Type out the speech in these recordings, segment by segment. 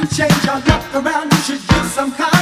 to change your luck around. You should do some kind.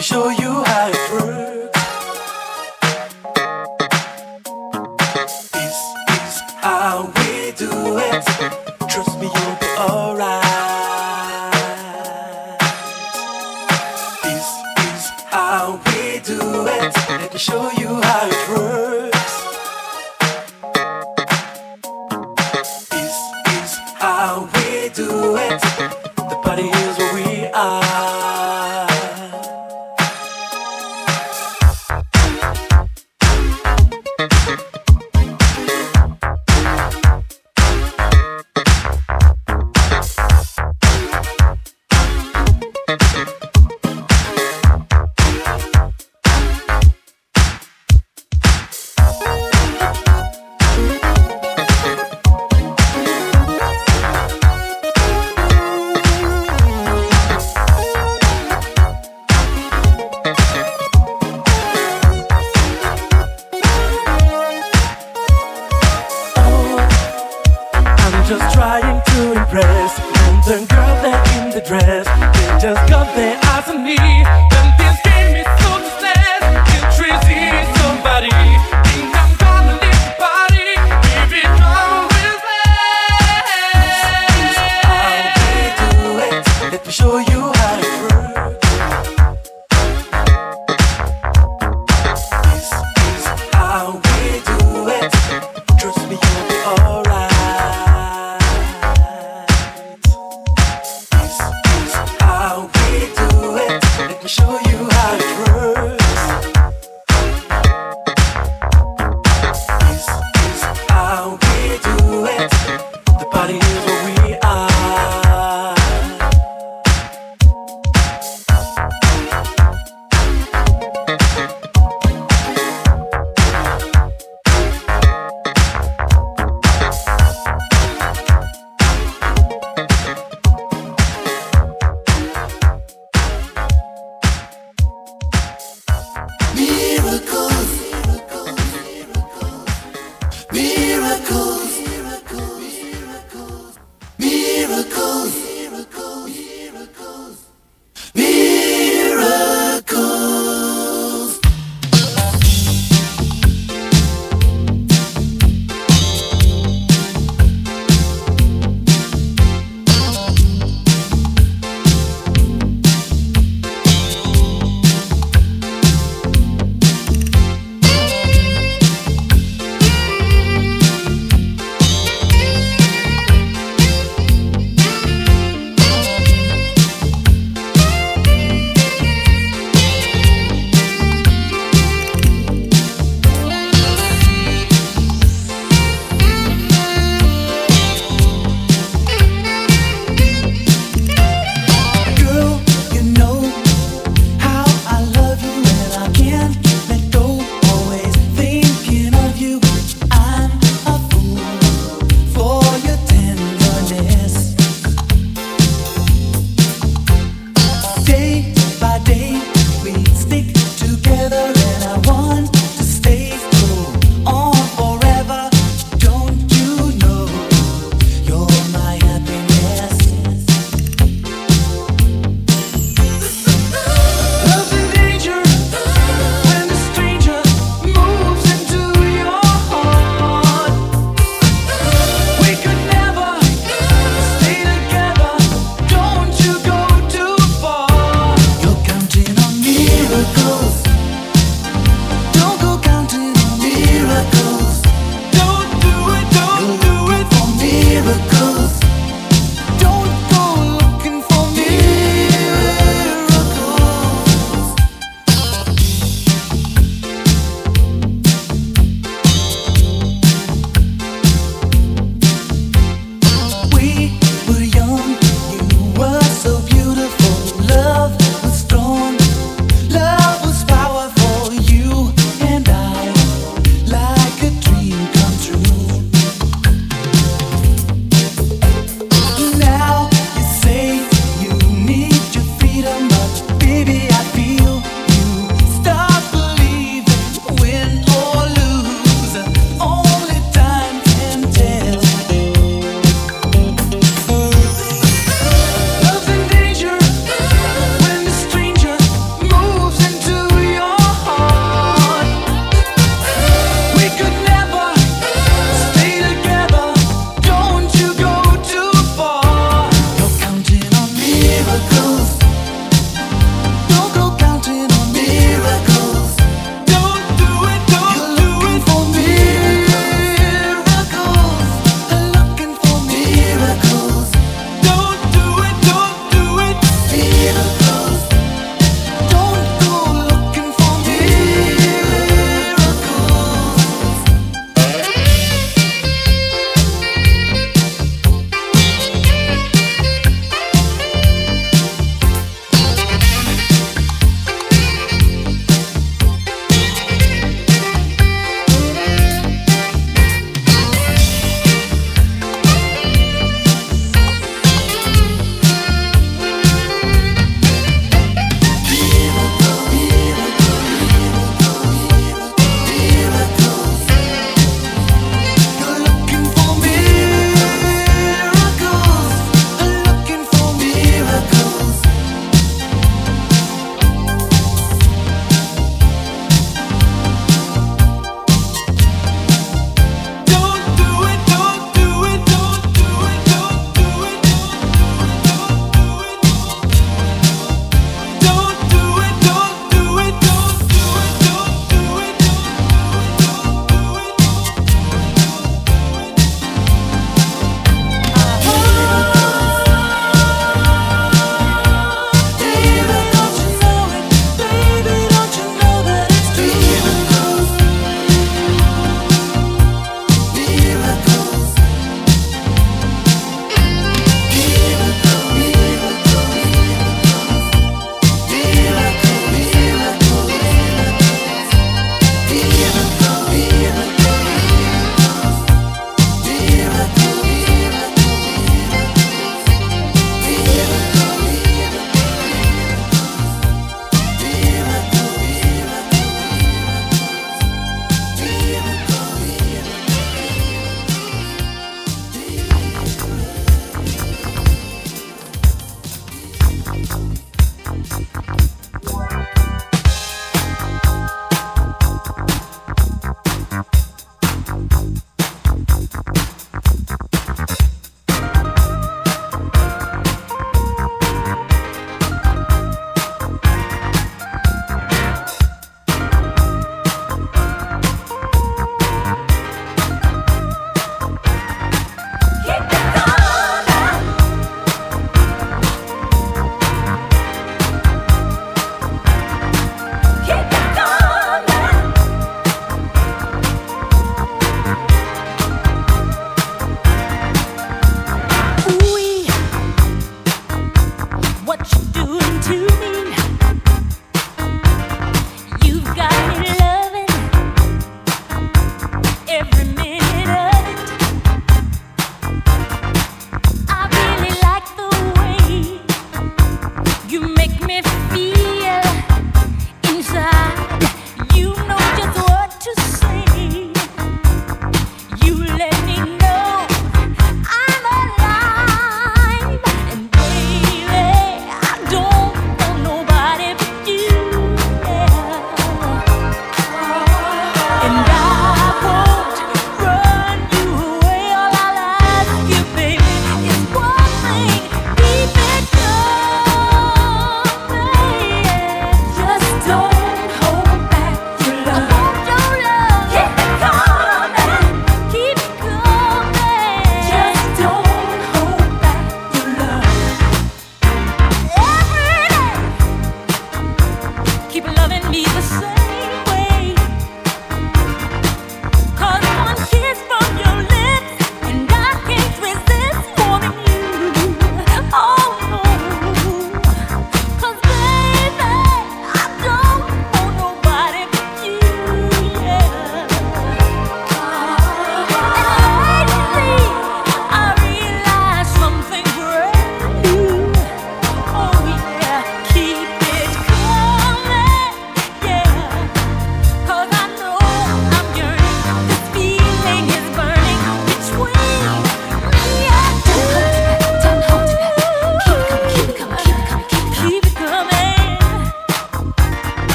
show you how it works.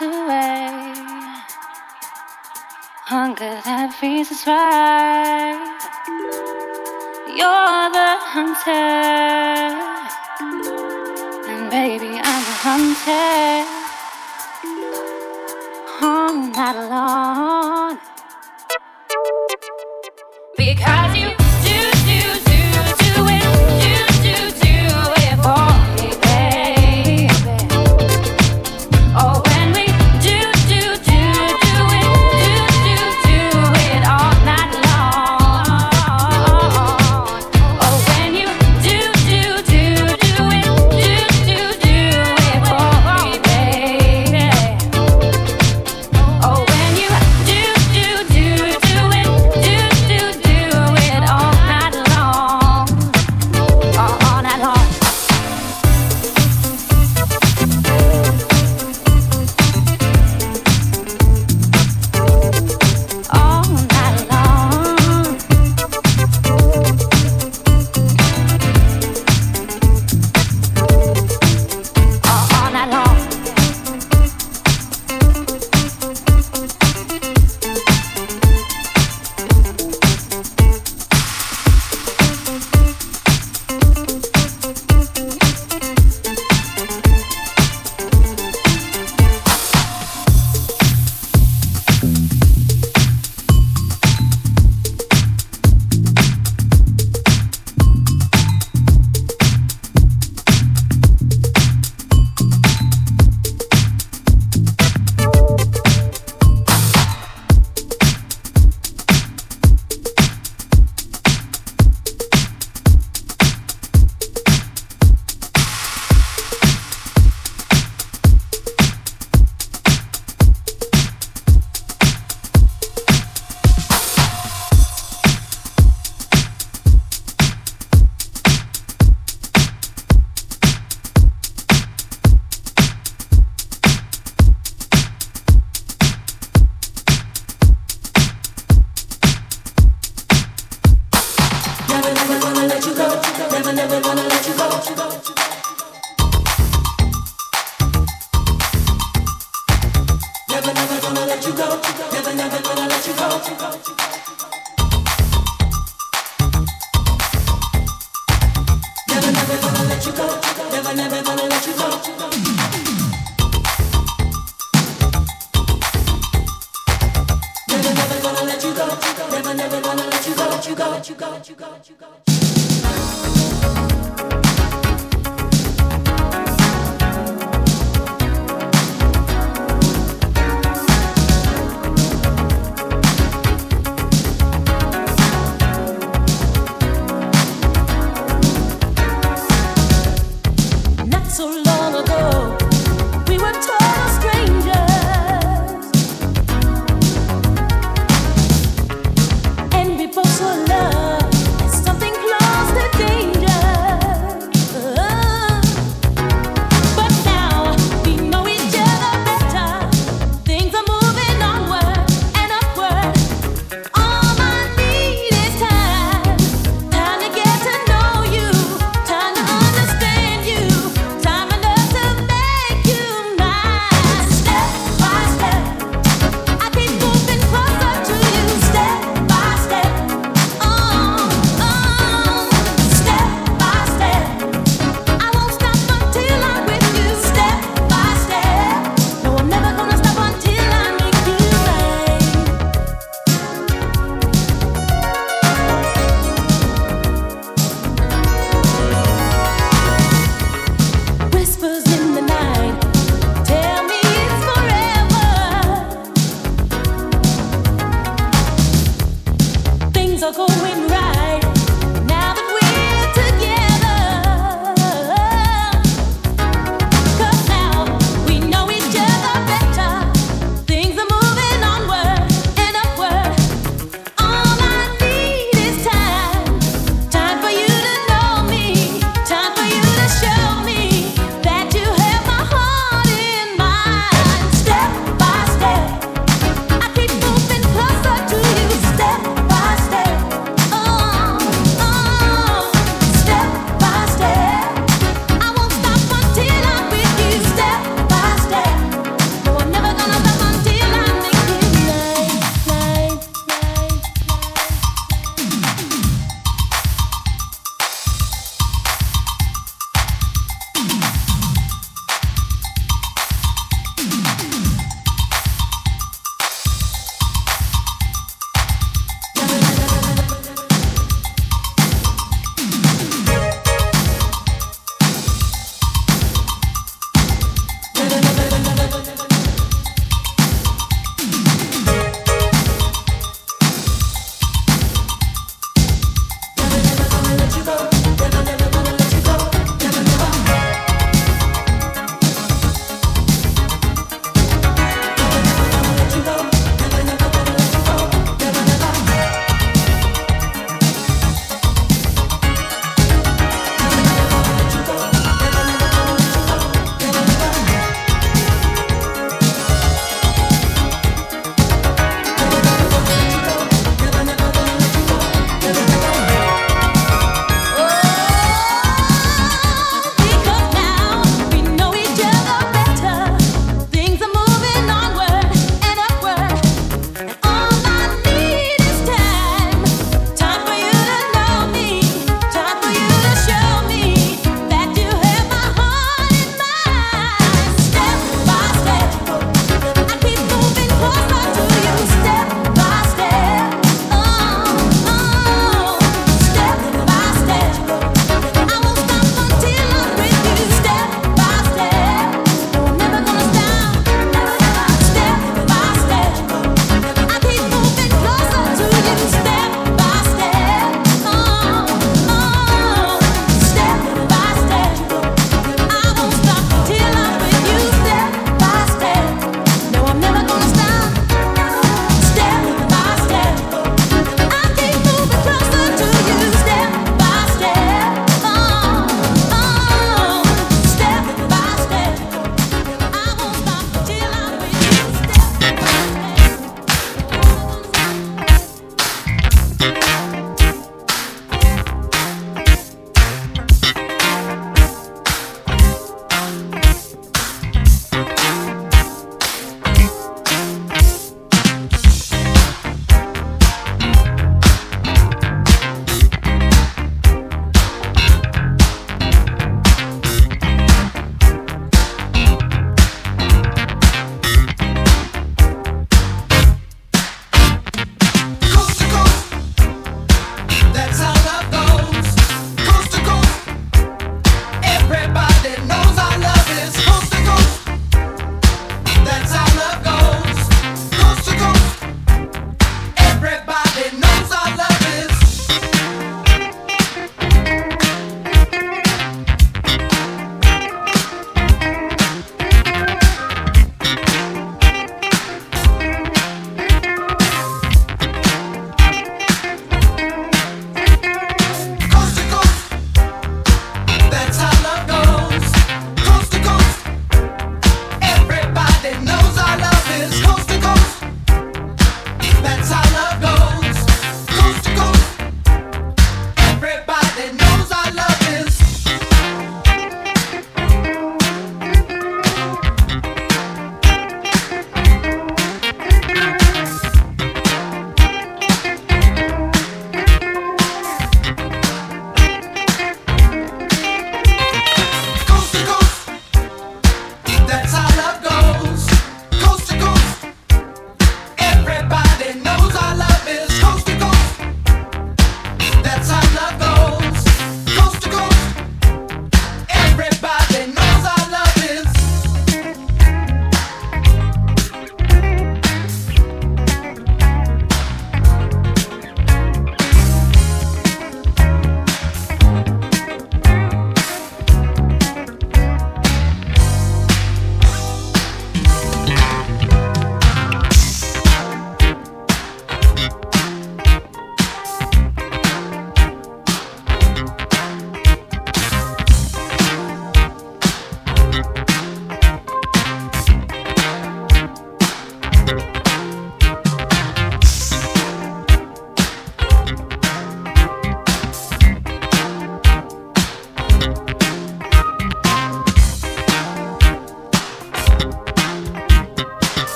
away. Hunger that feeds us right. You're the hunter, and baby, I'm the I'm not alone Because you